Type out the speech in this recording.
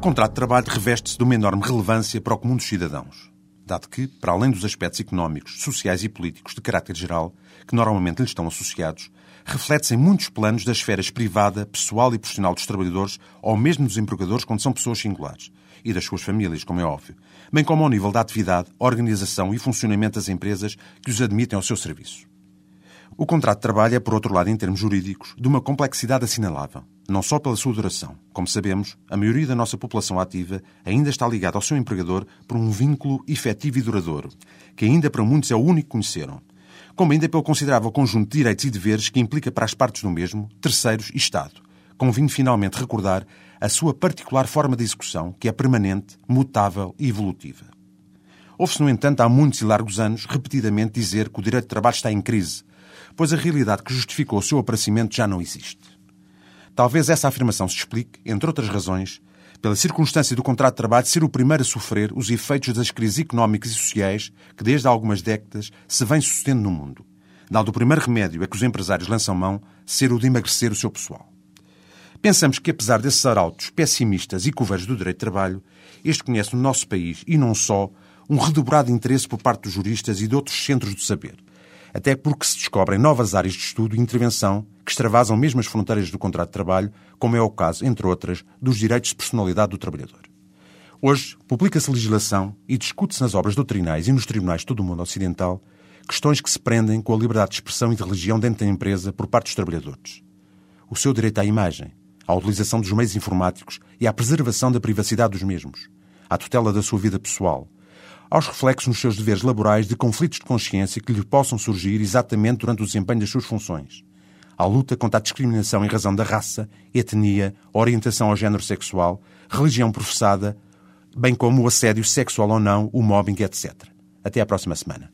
contrato de trabalho reveste-se de uma enorme relevância para o comum dos cidadãos, dado que, para além dos aspectos económicos, sociais e políticos de caráter geral, que normalmente lhes estão associados, reflete-se em muitos planos das esferas privada, pessoal e profissional dos trabalhadores, ou mesmo dos empregadores quando são pessoas singulares, e das suas famílias, como é óbvio, bem como ao nível da atividade, organização e funcionamento das empresas que os admitem ao seu serviço. O contrato de trabalho é, por outro lado, em termos jurídicos, de uma complexidade assinalável, não só pela sua duração. Como sabemos, a maioria da nossa população ativa ainda está ligada ao seu empregador por um vínculo efetivo e duradouro, que ainda para muitos é o único que conheceram, como ainda pelo considerável conjunto de direitos e deveres que implica para as partes do mesmo, terceiros e Estado. Convinho finalmente recordar a sua particular forma de execução, que é permanente, mutável e evolutiva. Ouve-se, no entanto, há muitos e largos anos, repetidamente dizer que o direito de trabalho está em crise, pois a realidade que justificou o seu aparecimento já não existe. Talvez essa afirmação se explique, entre outras razões, pela circunstância do contrato de trabalho ser o primeiro a sofrer os efeitos das crises económicas e sociais que desde há algumas décadas se vêm sucedendo no mundo. Dado o primeiro remédio é que os empresários lançam mão, ser o de emagrecer o seu pessoal. Pensamos que, apesar desses arautos pessimistas e coveiros do direito de trabalho, este conhece no nosso país, e não só, um redobrado interesse por parte dos juristas e de outros centros do saber, até porque se descobrem novas áreas de estudo e intervenção que extravasam mesmo as fronteiras do contrato de trabalho, como é o caso, entre outras, dos direitos de personalidade do trabalhador. Hoje, publica-se legislação e discute-se nas obras doutrinais e nos tribunais de todo o mundo ocidental questões que se prendem com a liberdade de expressão e de religião dentro da empresa por parte dos trabalhadores. O seu direito à imagem, à utilização dos meios informáticos e à preservação da privacidade dos mesmos, à tutela da sua vida pessoal, aos reflexos nos seus deveres laborais de conflitos de consciência que lhe possam surgir exatamente durante o desempenho das suas funções, à luta contra a discriminação em razão da raça, etnia, orientação ao género sexual, religião professada, bem como o assédio sexual ou não, o mobbing, etc. Até à próxima semana.